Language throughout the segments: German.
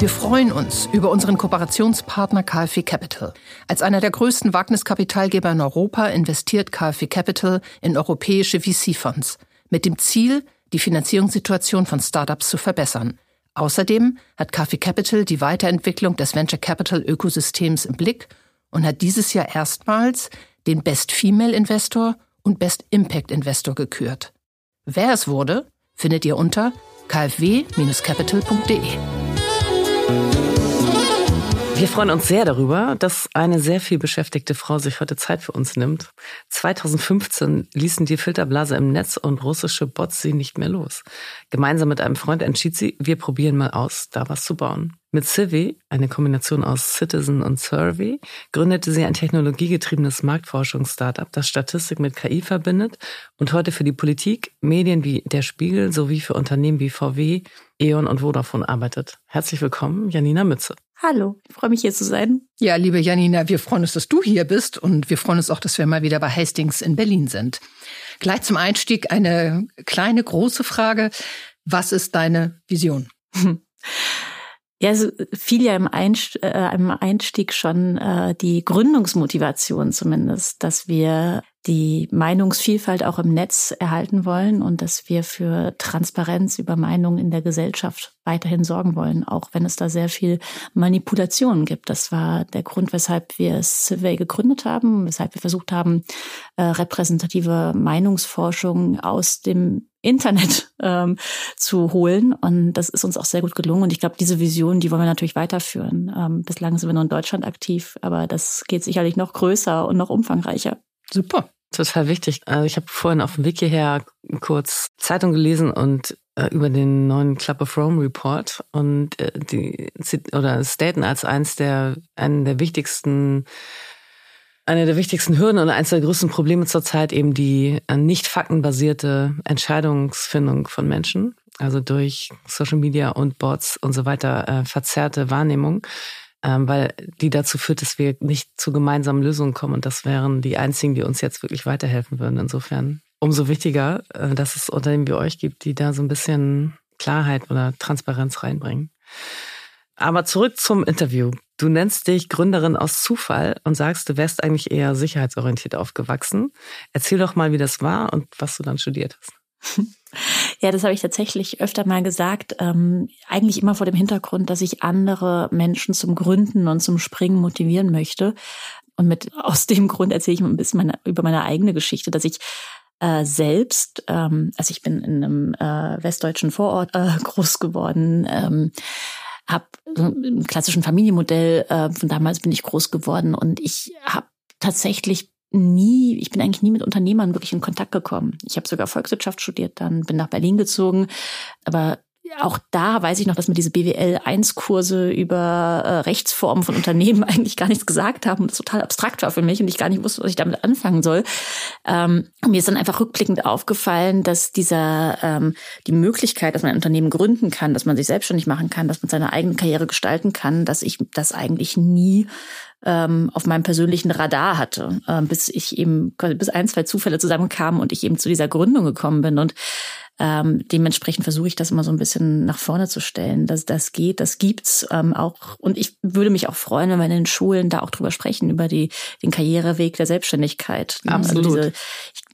Wir freuen uns über unseren Kooperationspartner KfW Capital. Als einer der größten Wagniskapitalgeber in Europa investiert KfW Capital in europäische VC-Fonds mit dem Ziel, die Finanzierungssituation von Startups zu verbessern. Außerdem hat KfW Capital die Weiterentwicklung des Venture Capital Ökosystems im Blick und hat dieses Jahr erstmals den Best Female Investor und Best Impact Investor gekürt. Wer es wurde, findet ihr unter kfw-capital.de. Wir freuen uns sehr darüber, dass eine sehr viel beschäftigte Frau sich heute Zeit für uns nimmt. 2015 ließen die Filterblase im Netz und russische Bots sie nicht mehr los. Gemeinsam mit einem Freund entschied sie, wir probieren mal aus, da was zu bauen. Mit Civi, eine Kombination aus Citizen und Survey, gründete sie ein technologiegetriebenes Marktforschungs-Startup, das Statistik mit KI verbindet und heute für die Politik, Medien wie Der Spiegel sowie für Unternehmen wie VW, E.ON und Vodafone arbeitet. Herzlich willkommen, Janina Mütze. Hallo, ich freue mich hier zu sein. Ja, liebe Janina, wir freuen uns, dass du hier bist und wir freuen uns auch, dass wir mal wieder bei Hastings in Berlin sind. Gleich zum Einstieg eine kleine, große Frage. Was ist deine Vision? Ja, es fiel ja im, Einstieg, äh, im Einstieg schon äh, die Gründungsmotivation zumindest, dass wir die Meinungsvielfalt auch im Netz erhalten wollen und dass wir für Transparenz über Meinungen in der Gesellschaft weiterhin sorgen wollen, auch wenn es da sehr viel Manipulationen gibt. Das war der Grund, weshalb wir Survey gegründet haben, weshalb wir versucht haben, äh, repräsentative Meinungsforschung aus dem Internet ähm, zu holen. Und das ist uns auch sehr gut gelungen. Und ich glaube, diese Vision, die wollen wir natürlich weiterführen. Ähm, bislang sind wir nur in Deutschland aktiv, aber das geht sicherlich noch größer und noch umfangreicher. Super. Total wichtig. Also ich habe vorhin auf dem Weg hierher kurz Zeitung gelesen und äh, über den neuen Club of Rome Report und äh, die oder Staten als eins der einen der wichtigsten eine der wichtigsten Hürden und eines der größten Probleme zurzeit eben die äh, nicht faktenbasierte Entscheidungsfindung von Menschen, also durch Social Media und Bots und so weiter verzerrte Wahrnehmung ähm, weil die dazu führt, dass wir nicht zu gemeinsamen Lösungen kommen. Und das wären die einzigen, die uns jetzt wirklich weiterhelfen würden. Insofern umso wichtiger, äh, dass es Unternehmen wie euch gibt, die da so ein bisschen Klarheit oder Transparenz reinbringen. Aber zurück zum Interview. Du nennst dich Gründerin aus Zufall und sagst, du wärst eigentlich eher sicherheitsorientiert aufgewachsen. Erzähl doch mal, wie das war und was du dann studiert hast. Ja, das habe ich tatsächlich öfter mal gesagt. Ähm, eigentlich immer vor dem Hintergrund, dass ich andere Menschen zum Gründen und zum Springen motivieren möchte. Und mit aus dem Grund erzähle ich ein bisschen meine, über meine eigene Geschichte, dass ich äh, selbst, ähm, also ich bin in einem äh, westdeutschen Vorort äh, groß geworden, ähm, habe so im klassischen Familienmodell äh, von damals bin ich groß geworden und ich habe tatsächlich nie, ich bin eigentlich nie mit Unternehmern wirklich in Kontakt gekommen. Ich habe sogar Volkswirtschaft studiert, dann bin nach Berlin gezogen, aber auch da weiß ich noch, dass mir diese BWL-1-Kurse über äh, Rechtsformen von Unternehmen eigentlich gar nichts gesagt haben und das total abstrakt war für mich und ich gar nicht wusste, was ich damit anfangen soll. Ähm, mir ist dann einfach rückblickend aufgefallen, dass dieser ähm, die Möglichkeit, dass man ein Unternehmen gründen kann, dass man sich selbstständig machen kann, dass man seine eigene Karriere gestalten kann, dass ich das eigentlich nie ähm, auf meinem persönlichen Radar hatte, äh, bis ich eben bis ein, zwei Zufälle zusammenkamen und ich eben zu dieser Gründung gekommen bin. Und ähm, dementsprechend versuche ich das immer so ein bisschen nach vorne zu stellen, dass das geht, das gibt's ähm, auch. Und ich würde mich auch freuen, wenn wir in den Schulen da auch drüber sprechen, über die, den Karriereweg der Selbstständigkeit. Ne? Also Absolut. Also,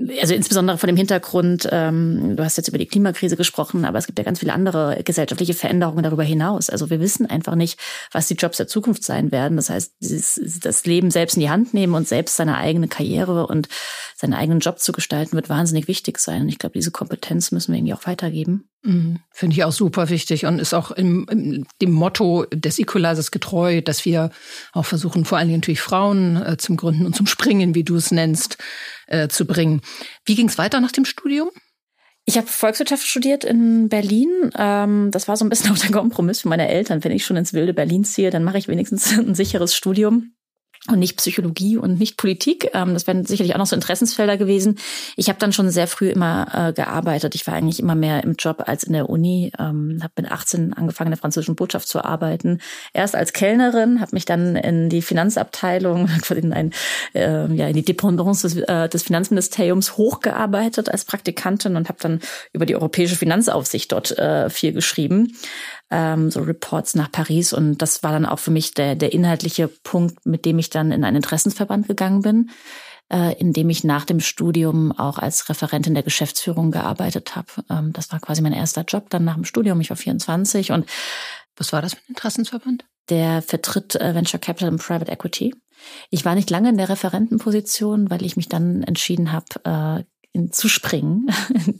diese, also insbesondere vor dem Hintergrund, ähm, du hast jetzt über die Klimakrise gesprochen, aber es gibt ja ganz viele andere gesellschaftliche Veränderungen darüber hinaus. Also wir wissen einfach nicht, was die Jobs der Zukunft sein werden. Das heißt, dieses, das Leben selbst in die Hand nehmen und selbst seine eigene Karriere und seinen eigenen Job zu gestalten, wird wahnsinnig wichtig sein. Und ich glaube, diese Kompetenz müssen wir irgendwie auch weitergeben. Mhm. Finde ich auch super wichtig und ist auch im, im, dem Motto des Equalizers getreu, dass wir auch versuchen, vor allen Dingen natürlich Frauen äh, zum Gründen und zum Springen, wie du es nennst, äh, zu bringen. Wie ging es weiter nach dem Studium? Ich habe Volkswirtschaft studiert in Berlin. Ähm, das war so ein bisschen auch der Kompromiss für meine Eltern. Wenn ich schon ins wilde Berlin ziehe, dann mache ich wenigstens ein sicheres Studium und nicht Psychologie und nicht Politik. Ähm, das wären sicherlich auch noch so Interessensfelder gewesen. Ich habe dann schon sehr früh immer äh, gearbeitet. Ich war eigentlich immer mehr im Job als in der Uni. Ähm, habe mit 18 angefangen, in der französischen Botschaft zu arbeiten. Erst als Kellnerin, habe mich dann in die Finanzabteilung, in, ein, äh, ja, in die Dependance des, äh, des Finanzministeriums hochgearbeitet als Praktikantin und habe dann über die europäische Finanzaufsicht dort äh, viel geschrieben ähm, so Reports nach Paris. Und das war dann auch für mich der, der inhaltliche Punkt, mit dem ich dann in einen Interessensverband gegangen bin, äh, in dem ich nach dem Studium auch als Referentin der Geschäftsführung gearbeitet habe. Ähm, das war quasi mein erster Job dann nach dem Studium. Ich war 24 und was war das für ein Interessensverband? Der vertritt äh, Venture Capital und Private Equity. Ich war nicht lange in der Referentenposition, weil ich mich dann entschieden habe, äh, in, zu springen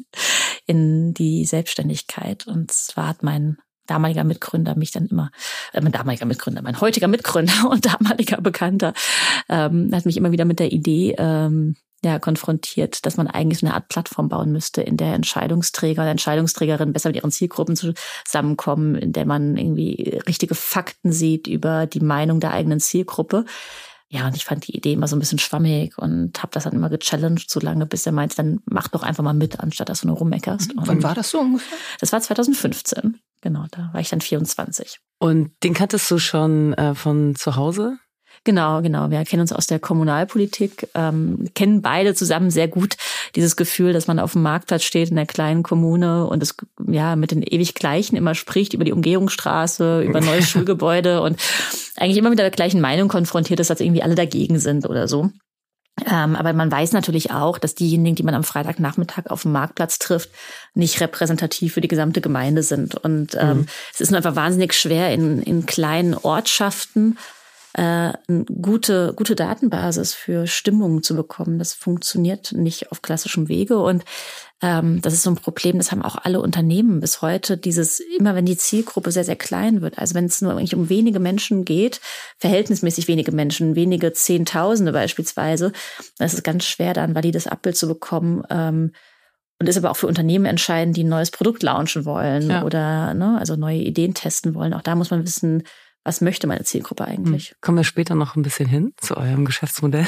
in die Selbstständigkeit. Und zwar hat mein damaliger Mitgründer mich dann immer, äh, mein damaliger Mitgründer, mein heutiger Mitgründer und damaliger Bekannter, ähm, hat mich immer wieder mit der Idee ähm, ja, konfrontiert, dass man eigentlich so eine Art Plattform bauen müsste, in der Entscheidungsträger und Entscheidungsträgerinnen besser mit ihren Zielgruppen zusammenkommen, in der man irgendwie richtige Fakten sieht über die Meinung der eigenen Zielgruppe. Ja, und ich fand die Idee immer so ein bisschen schwammig und habe das dann immer gechallenged, so lange, bis er meinte, dann mach doch einfach mal mit, anstatt dass du nur rummeckerst. Wann war das so ungefähr? Das war 2015. Genau, da war ich dann 24. Und den kanntest du schon äh, von zu Hause? Genau, genau. Wir kennen uns aus der Kommunalpolitik, ähm, kennen beide zusammen sehr gut dieses Gefühl, dass man auf dem Marktplatz steht in der kleinen Kommune und es ja mit den ewig Gleichen immer spricht über die Umgehungsstraße, über neues Schulgebäude und eigentlich immer mit der gleichen Meinung konfrontiert ist, dass irgendwie alle dagegen sind oder so. Ähm, aber man weiß natürlich auch, dass diejenigen, die man am Freitagnachmittag auf dem Marktplatz trifft, nicht repräsentativ für die gesamte Gemeinde sind. Und ähm, mhm. es ist nur einfach wahnsinnig schwer, in, in kleinen Ortschaften äh, eine gute, gute Datenbasis für Stimmungen zu bekommen. Das funktioniert nicht auf klassischem Wege. Und ähm, das ist so ein Problem, das haben auch alle Unternehmen bis heute. Dieses, immer wenn die Zielgruppe sehr, sehr klein wird, also wenn es nur eigentlich um wenige Menschen geht, verhältnismäßig wenige Menschen, wenige Zehntausende beispielsweise, dann ist es ganz schwer, da ein valides Abbild zu bekommen. Ähm, und ist aber auch für Unternehmen entscheidend, die ein neues Produkt launchen wollen ja. oder ne, also neue Ideen testen wollen. Auch da muss man wissen, was möchte meine Zielgruppe eigentlich. Hm. Kommen wir später noch ein bisschen hin zu eurem Geschäftsmodell.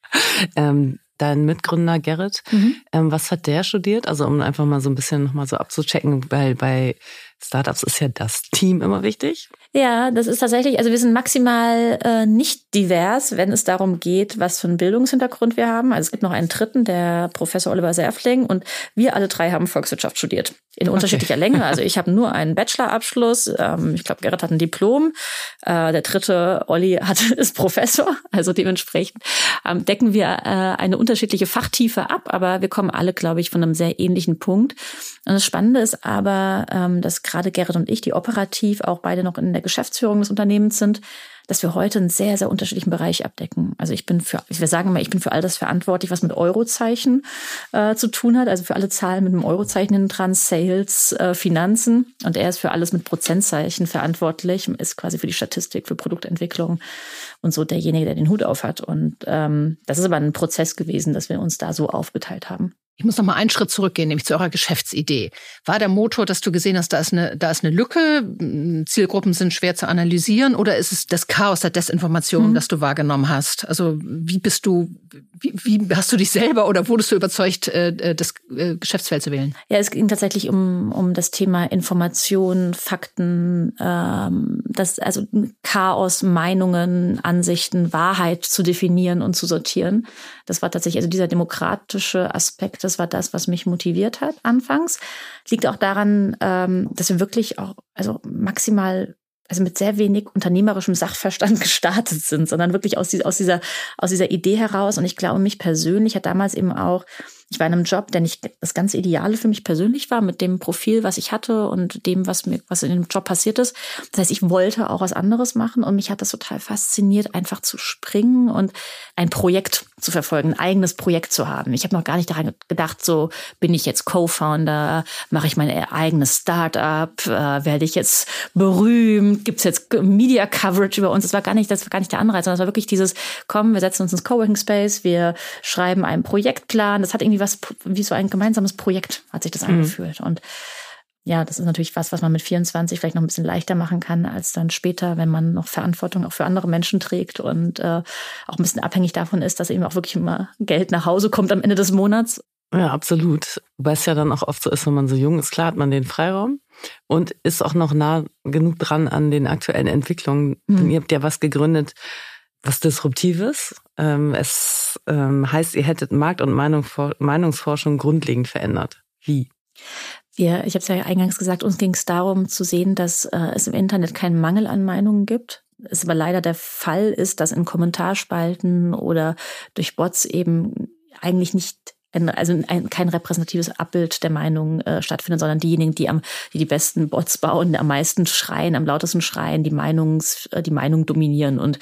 ähm, dein Mitgründer Gerrit, mhm. ähm, was hat der studiert? Also um einfach mal so ein bisschen nochmal so abzuchecken, weil bei Startups ist ja das Team immer wichtig. Ja, das ist tatsächlich, also wir sind maximal äh, nicht divers, wenn es darum geht, was für einen Bildungshintergrund wir haben. Also es gibt noch einen dritten, der Professor Oliver Serfling und wir alle drei haben Volkswirtschaft studiert. In okay. unterschiedlicher Länge. Also ich habe nur einen Bachelorabschluss, ähm, ich glaube, Gerrit hat ein Diplom. Äh, der dritte, Olli, hat, ist Professor. Also dementsprechend ähm, decken wir äh, eine unterschiedliche Fachtiefe ab, aber wir kommen alle, glaube ich, von einem sehr ähnlichen Punkt. Und das Spannende ist aber, ähm, dass gerade Gerrit und ich, die operativ auch beide noch in der Geschäftsführung des Unternehmens sind, dass wir heute einen sehr, sehr unterschiedlichen Bereich abdecken. Also ich bin für, will sagen mal, ich bin für all das verantwortlich, was mit Eurozeichen äh, zu tun hat, also für alle Zahlen mit einem Eurozeichen hinten dran, Sales, äh, Finanzen. Und er ist für alles mit Prozentzeichen verantwortlich, ist quasi für die Statistik, für Produktentwicklung und so derjenige, der den Hut auf hat. Und ähm, das ist aber ein Prozess gewesen, dass wir uns da so aufgeteilt haben. Ich muss noch mal einen Schritt zurückgehen, nämlich zu eurer Geschäftsidee. War der Motor, dass du gesehen hast, da ist eine, da ist eine Lücke, Zielgruppen sind schwer zu analysieren, oder ist es das Chaos der Desinformation, mhm. das du wahrgenommen hast? Also wie bist du, wie, wie hast du dich selber oder wurdest du überzeugt, äh, äh, das äh, Geschäftsfeld zu wählen? Ja, es ging tatsächlich um, um das Thema Information, Fakten, ähm, das, also Chaos, Meinungen, Ansichten, Wahrheit zu definieren und zu sortieren. Das war tatsächlich also dieser demokratische Aspekt das war das, was mich motiviert hat anfangs. Liegt auch daran, ähm, dass wir wirklich auch, also maximal also mit sehr wenig unternehmerischem Sachverstand gestartet sind, sondern wirklich aus, aus, dieser, aus dieser Idee heraus. Und ich glaube, mich persönlich hat damals eben auch Ich war in einem Job, der nicht das ganze Ideale für mich persönlich war, mit dem Profil, was ich hatte und dem, was mir, was in dem Job passiert ist. Das heißt, ich wollte auch was anderes machen und mich hat das total fasziniert, einfach zu springen und ein Projekt zu verfolgen, ein eigenes Projekt zu haben. Ich habe noch gar nicht daran gedacht, so bin ich jetzt Co-Founder, mache ich mein eigenes Startup, äh, werde ich jetzt berühmt, gibt's jetzt Media Coverage über uns. Das war gar nicht, das war gar nicht der Anreiz, sondern es war wirklich dieses, komm, wir setzen uns ins Coworking Space, wir schreiben einen Projektplan. Das hat irgendwie was, wie so ein gemeinsames Projekt, hat sich das mhm. angefühlt. Und ja, das ist natürlich was, was man mit 24 vielleicht noch ein bisschen leichter machen kann, als dann später, wenn man noch Verantwortung auch für andere Menschen trägt und äh, auch ein bisschen abhängig davon ist, dass eben auch wirklich immer Geld nach Hause kommt am Ende des Monats. Ja, absolut. Weil es ja dann auch oft so ist, wenn man so jung ist, klar hat man den Freiraum und ist auch noch nah genug dran an den aktuellen Entwicklungen. Mhm. Denn ihr habt ja was gegründet, was Disruptives. Ähm, es ähm, heißt, ihr hättet Markt- und Meinungsforschung grundlegend verändert. Wie? Wir, ich habe es ja eingangs gesagt, uns ging es darum zu sehen, dass äh, es im Internet keinen Mangel an Meinungen gibt. Es aber leider der Fall ist, dass in Kommentarspalten oder durch Bots eben eigentlich nicht ein, also ein, kein repräsentatives Abbild der Meinung äh, stattfindet, sondern diejenigen, die am, die die besten Bots bauen, am meisten schreien, am lautesten schreien, die Meinungs, äh, die Meinung dominieren. Und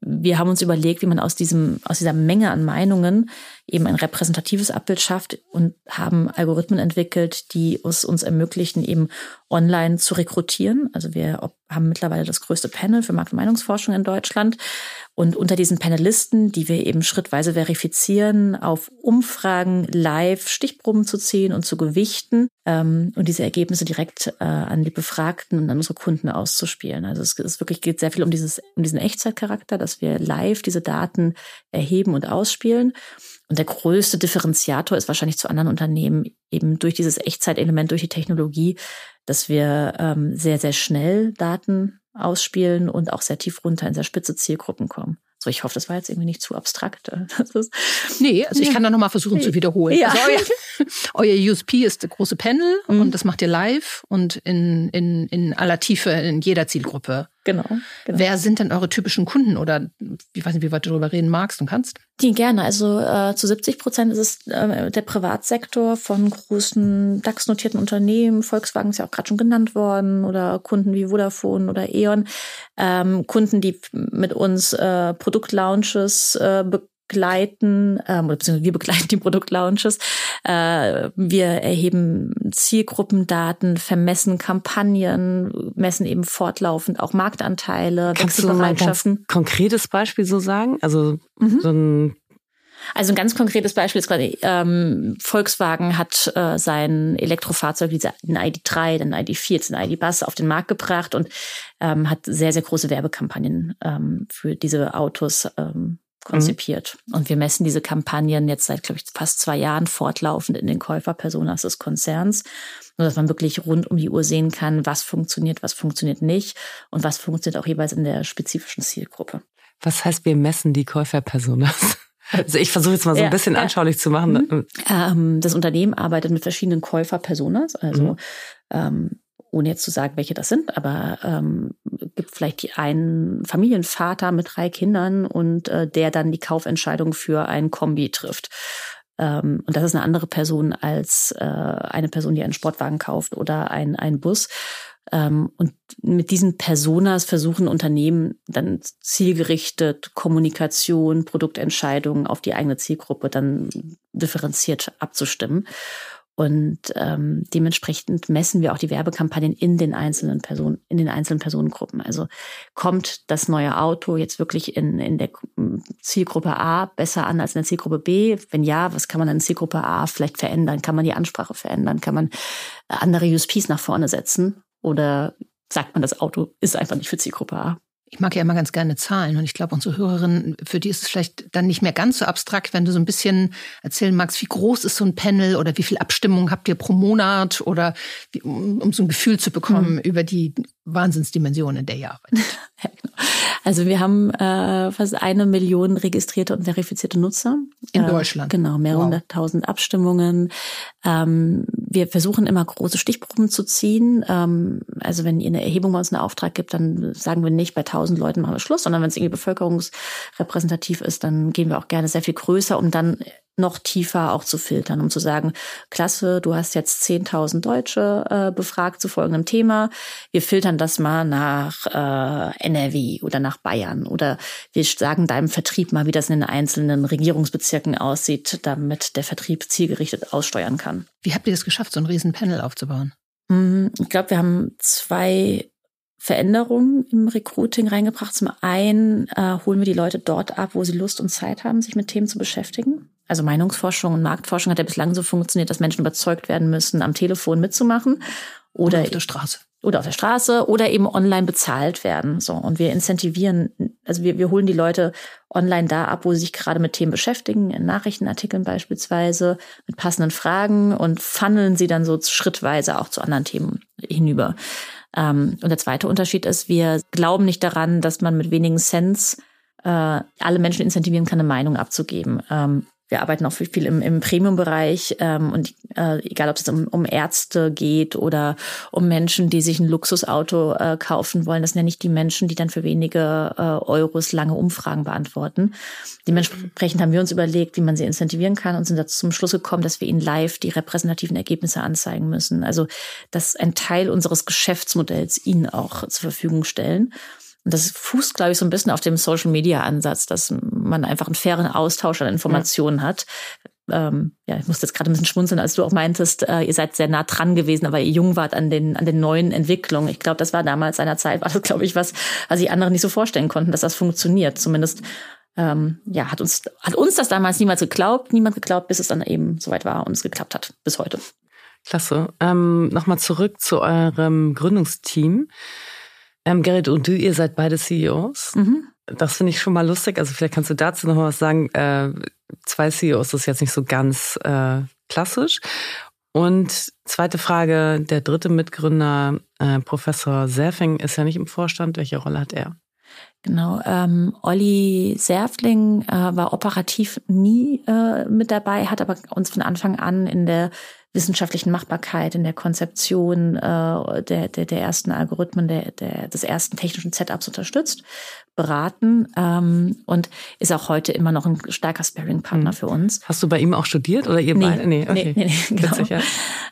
wir haben uns überlegt, wie man aus diesem, aus dieser Menge an Meinungen eben ein repräsentatives Abbild schafft und haben Algorithmen entwickelt, die es uns ermöglichen, eben online zu rekrutieren. Also wir haben mittlerweile das größte Panel für Markt- und Meinungsforschung in Deutschland. Und unter diesen Panelisten, die wir eben schrittweise verifizieren, auf Umfragen live Stichproben zu ziehen und zu gewichten ähm, und diese Ergebnisse direkt äh, an die Befragten und an unsere Kunden auszuspielen. Also es, es wirklich geht sehr viel um dieses, um diesen Echtzeitcharakter, dass wir live diese Daten erheben und ausspielen. Und der größte Differenziator ist wahrscheinlich zu anderen Unternehmen eben durch dieses Echtzeitelement, durch die Technologie, dass wir ähm, sehr, sehr schnell Daten ausspielen und auch sehr tief runter in sehr spitze Zielgruppen kommen. So, ich hoffe, das war jetzt irgendwie nicht zu abstrakt. Ist, nee, also ich kann da nochmal versuchen zu wiederholen. Ja. Also euer, euer USP ist der große Panel mhm. und das macht ihr live und in, in, in aller Tiefe in jeder Zielgruppe. Genau, genau. Wer sind denn eure typischen Kunden oder ich weiß nicht, wie weit du darüber reden magst und kannst? Die gerne. Also äh, zu 70 Prozent ist es äh, der Privatsektor von großen DAX-notierten Unternehmen. Volkswagen ist ja auch gerade schon genannt worden oder Kunden wie Vodafone oder E.ON. Ähm, Kunden, die mit uns äh, Produktlaunches äh, begleiten, ähm, oder beziehungsweise wir begleiten die Produktlaunches. Äh, wir erheben Zielgruppendaten, vermessen Kampagnen, messen eben fortlaufend auch Marktanteile, Kannst Wechselbereitschaften. Du mal ein konkretes Beispiel so sagen? Also mhm. so ein also ein ganz konkretes Beispiel ist quasi, ähm, Volkswagen hat äh, sein Elektrofahrzeug, den ID3, den ID4, den ID-Bus auf den Markt gebracht und ähm, hat sehr, sehr große Werbekampagnen ähm, für diese Autos ähm, konzipiert. Mhm. Und wir messen diese Kampagnen jetzt seit, glaube ich, fast zwei Jahren fortlaufend in den Käuferpersonas des Konzerns, dass man wirklich rund um die Uhr sehen kann, was funktioniert, was funktioniert nicht und was funktioniert auch jeweils in der spezifischen Zielgruppe. Was heißt, wir messen die Käuferpersonas? Also ich versuche jetzt mal so ein bisschen ja. anschaulich zu machen. Mhm. Ähm, das Unternehmen arbeitet mit verschiedenen Käuferpersonas, also mhm. ähm, ohne jetzt zu sagen, welche das sind, aber ähm, gibt vielleicht einen Familienvater mit drei Kindern und äh, der dann die Kaufentscheidung für ein Kombi trifft. Ähm, und das ist eine andere Person als äh, eine Person, die einen Sportwagen kauft oder ein, ein Bus. Ähm, und mit diesen Personas versuchen Unternehmen dann zielgerichtet Kommunikation, Produktentscheidungen auf die eigene Zielgruppe dann differenziert abzustimmen. Und ähm, dementsprechend messen wir auch die Werbekampagnen in den einzelnen Personen, in den einzelnen Personengruppen. Also kommt das neue Auto jetzt wirklich in, in der Zielgruppe A besser an als in der Zielgruppe B? Wenn ja, was kann man in Zielgruppe A vielleicht verändern? Kann man die Ansprache verändern? Kann man andere USPs nach vorne setzen? Oder sagt man, das Auto ist einfach nicht für Zielgruppe A? Ich mag ja immer ganz gerne Zahlen und ich glaube, unsere Hörerinnen, für die ist es vielleicht dann nicht mehr ganz so abstrakt, wenn du so ein bisschen erzählen magst, wie groß ist so ein Panel oder wie viel Abstimmung habt ihr pro Monat oder wie, um, um, so ein Gefühl zu bekommen mhm. über die Wahnsinnsdimensionen, in der ihr arbeitet. Genau. Also wir haben äh, fast eine Million registrierte und verifizierte Nutzer. In äh, Deutschland. Genau, mehr wow. hunderttausend Abstimmungen. Ähm, wir versuchen immer große Stichproben zu ziehen. Ähm, also wenn ihr eine Erhebung bei uns einen Auftrag gibt, dann sagen wir nicht, bei tausend Leuten machen wir Schluss, sondern wenn es irgendwie bevölkerungsrepräsentativ ist, dann gehen wir auch gerne sehr viel größer, um dann noch tiefer auch zu filtern, um zu sagen, klasse, du hast jetzt 10.000 Deutsche äh, befragt zu folgendem Thema. Wir filtern das mal nach äh, NRW oder nach Bayern oder wir sagen deinem Vertrieb mal, wie das in den einzelnen Regierungsbezirken aussieht, damit der Vertrieb zielgerichtet aussteuern kann. Wie habt ihr das geschafft, so ein riesen Panel aufzubauen? Hm, ich glaube, wir haben zwei Veränderungen im Recruiting reingebracht. Zum einen äh, holen wir die Leute dort ab, wo sie Lust und Zeit haben, sich mit Themen zu beschäftigen. Also Meinungsforschung und Marktforschung hat ja bislang so funktioniert, dass Menschen überzeugt werden müssen, am Telefon mitzumachen oder, oder auf der Straße. Oder auf der Straße oder eben online bezahlt werden. So. Und wir incentivieren, also wir, wir holen die Leute online da ab, wo sie sich gerade mit Themen beschäftigen, in Nachrichtenartikeln beispielsweise, mit passenden Fragen und funneln sie dann so schrittweise auch zu anderen Themen hinüber. Ähm, und der zweite Unterschied ist, wir glauben nicht daran, dass man mit wenigen Cents äh, alle Menschen incentivieren kann, eine Meinung abzugeben. Ähm, wir arbeiten auch viel im, im Premium-Bereich ähm, und äh, egal, ob es um, um Ärzte geht oder um Menschen, die sich ein Luxusauto äh, kaufen wollen, das sind ja nicht die Menschen, die dann für wenige äh, Euros lange Umfragen beantworten. Dementsprechend haben wir uns überlegt, wie man sie incentivieren kann und sind dazu zum Schluss gekommen, dass wir ihnen live die repräsentativen Ergebnisse anzeigen müssen. Also dass ein Teil unseres Geschäftsmodells ihnen auch zur Verfügung stellen. Das fußt, glaube ich, so ein bisschen auf dem Social-Media-Ansatz, dass man einfach einen fairen Austausch an Informationen ja. hat. Ähm, ja, ich musste jetzt gerade ein bisschen schmunzeln, als du auch meintest, äh, ihr seid sehr nah dran gewesen, aber ihr jung wart an den, an den neuen Entwicklungen. Ich glaube, das war damals einer Zeit, war das, glaube ich, was, was sich andere nicht so vorstellen konnten, dass das funktioniert. Zumindest ähm, ja, hat uns, hat uns das damals niemals geglaubt, niemand geglaubt, bis es dann eben soweit war und es geklappt hat, bis heute. Klasse. Ähm, Nochmal zurück zu eurem Gründungsteam. Ähm, Gerrit und du, ihr seid beide CEOs. Mhm. Das finde ich schon mal lustig. Also vielleicht kannst du dazu noch was sagen. Äh, zwei CEOs ist jetzt nicht so ganz äh, klassisch. Und zweite Frage, der dritte Mitgründer, äh, Professor Serfing, ist ja nicht im Vorstand. Welche Rolle hat er? Genau, ähm, Olli Serfling äh, war operativ nie äh, mit dabei, hat aber uns von Anfang an in der wissenschaftlichen Machbarkeit, in der Konzeption äh, der, der, der ersten Algorithmen, der, der, des ersten technischen Setups unterstützt, beraten ähm, und ist auch heute immer noch ein starker Sparring-Partner mhm. für uns. Hast du bei ihm auch studiert oder ihr nee, beide? Nee, okay. nee, nee, nee genau. Witzig, ja.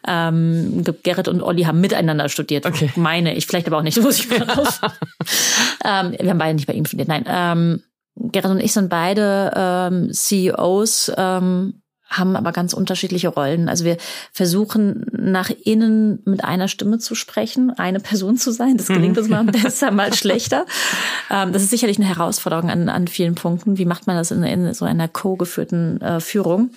ähm, Gerrit und Olli haben miteinander studiert. Okay. Meine ich, vielleicht aber auch nicht, muss ich mal raus. ähm, wir haben beide nicht bei ihm studiert, nein. Ähm, Gerrit und ich sind beide ähm, CEOs ähm, haben aber ganz unterschiedliche Rollen. Also wir versuchen nach innen mit einer Stimme zu sprechen, eine Person zu sein. Das gelingt uns mal besser, mal schlechter. Ähm, das ist sicherlich eine Herausforderung an, an vielen Punkten. Wie macht man das in, in so einer co-geführten äh, Führung?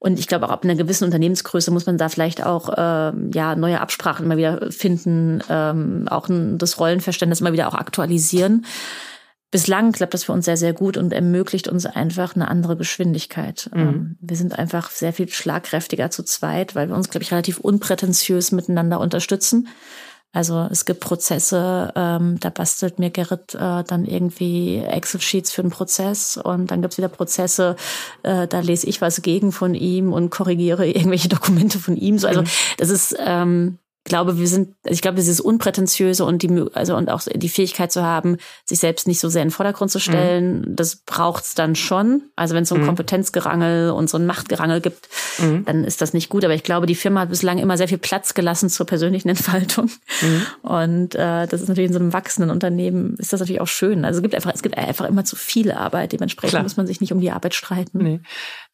Und ich glaube, auch ab einer gewissen Unternehmensgröße muss man da vielleicht auch äh, ja neue Absprachen immer wieder finden, ähm, auch ein, das Rollenverständnis immer wieder auch aktualisieren bislang klappt das für uns sehr, sehr gut und ermöglicht uns einfach eine andere Geschwindigkeit. Mhm. Ähm, wir sind einfach sehr viel schlagkräftiger zu zweit, weil wir uns, glaube ich, relativ unprätentiös miteinander unterstützen. Also es gibt Prozesse, ähm, da bastelt mir Gerrit äh, dann irgendwie Excel-Sheets für den Prozess und dann gibt's wieder Prozesse, äh, da lese ich was gegen von ihm und korrigiere irgendwelche Dokumente von ihm. So, also mhm. das ist ähm, glaube, wir sind, ich glaube, dieses Unprätentiöse und die, also und auch die Fähigkeit zu haben, sich selbst nicht so sehr in den Vordergrund zu stellen, mhm. das braucht's dann schon. Also wenn es so ein mhm. Kompetenzgerangel und so ein Machtgerangel gibt, mhm. dann ist das nicht gut. Aber ich glaube, die Firma hat bislang immer sehr viel Platz gelassen zur persönlichen Entfaltung. Mhm. Und äh, das ist natürlich in so einem wachsenden Unternehmen ist das natürlich auch schön. Also es gibt einfach, es gibt einfach immer zu viel Arbeit. Dementsprechend Klar. muss man sich nicht um die Arbeit streiten. Nee.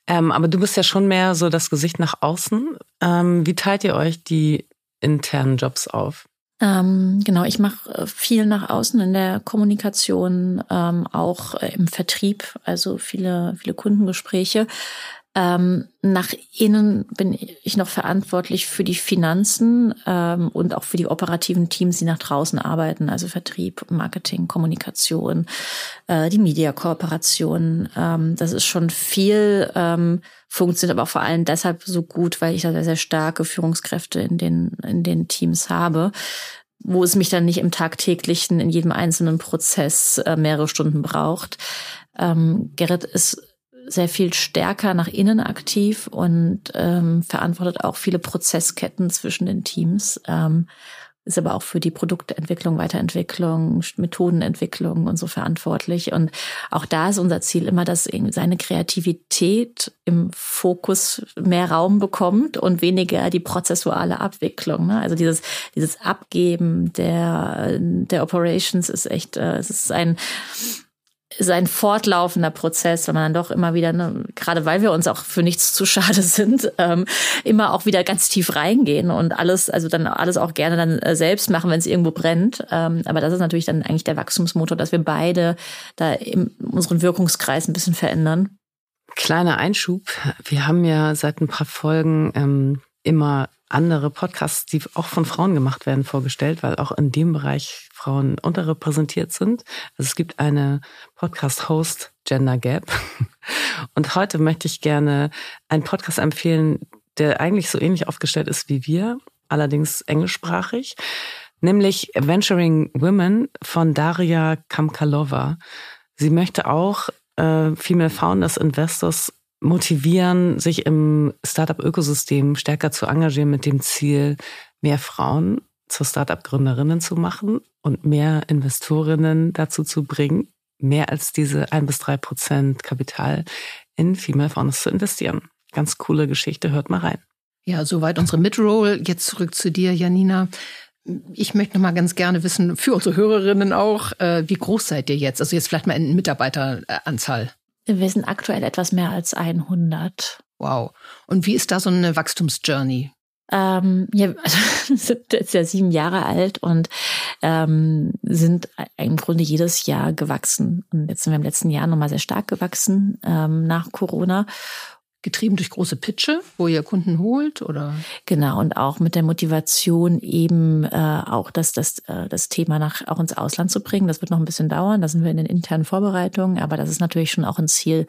Ähm, aber du bist ja schon mehr so das Gesicht nach außen. Ähm, wie teilt ihr euch die internen Jobs auf? Ähm, genau, ich mache äh, viel nach außen in der Kommunikation, ähm, auch äh, im Vertrieb, also viele, viele Kundengespräche. Ähm, nach innen bin ich noch verantwortlich für die Finanzen ähm, und auch für die operativen Teams, die nach draußen arbeiten, also Vertrieb, Marketing, Kommunikation, äh, die Media-Kooperation. Ähm, das ist schon viel, ähm, funktioniert aber auch vor allem deshalb so gut, weil ich da sehr, sehr starke Führungskräfte in den, in den Teams habe wo es mich dann nicht im tagtäglichen, in jedem einzelnen Prozess äh, mehrere Stunden braucht. Ähm, Gerrit ist sehr viel stärker nach innen aktiv und ähm, verantwortet auch viele Prozessketten zwischen den Teams. Ähm, ist aber auch für die Produktentwicklung, Weiterentwicklung, Methodenentwicklung und so verantwortlich. Und auch da ist unser Ziel immer, dass seine Kreativität im Fokus mehr Raum bekommt und weniger die prozessuale Abwicklung. Ne? Also dieses, dieses Abgeben der, der Operations ist echt, äh, es ist ein, ist ein fortlaufender Prozess, wenn man dann doch immer wieder, ne, gerade weil wir uns auch für nichts zu schade sind, ähm, immer auch wieder ganz tief reingehen und alles, also dann alles auch gerne dann äh, selbst machen, wenn es irgendwo brennt. Ähm, aber das ist natürlich dann eigentlich der Wachstumsmotor, dass wir beide da in unseren Wirkungskreis ein bisschen verändern. Kleiner Einschub. Wir haben ja seit ein paar Folgen ähm, immer andere Podcasts, die auch von Frauen gemacht werden, vorgestellt, weil auch in dem Bereich Frauen unterrepräsentiert sind. Also es gibt eine Podcast-Host Gender Gap. Und heute möchte ich gerne einen Podcast empfehlen, der eigentlich so ähnlich aufgestellt ist wie wir, allerdings englischsprachig, nämlich Venturing Women von Daria Kamkalova. Sie möchte auch äh, Female Founders Investors motivieren, sich im Startup-Ökosystem stärker zu engagieren mit dem Ziel, mehr Frauen zur Startup-Gründerinnen zu machen und mehr Investorinnen dazu zu bringen, mehr als diese ein bis drei Prozent Kapital in Female Founders zu investieren. Ganz coole Geschichte, hört mal rein. Ja, soweit unsere Midroll. Jetzt zurück zu dir, Janina. Ich möchte noch mal ganz gerne wissen, für unsere Hörerinnen auch, äh, wie groß seid ihr jetzt? Also jetzt vielleicht mal in Mitarbeiteranzahl. Wir sind aktuell etwas mehr als 100. Wow. Und wie ist da so eine Wachstumsjourney? Ähm, ja, also sind jetzt ja sieben Jahre alt und ähm, sind im Grunde jedes Jahr gewachsen. Und jetzt sind wir im letzten Jahr nochmal sehr stark gewachsen ähm, nach Corona getrieben durch große Pitche, wo ihr Kunden holt oder? Genau und auch mit der Motivation eben äh, auch das das äh, das Thema nach auch ins Ausland zu bringen. Das wird noch ein bisschen dauern. Da sind wir in den internen Vorbereitungen, aber das ist natürlich schon auch ein Ziel,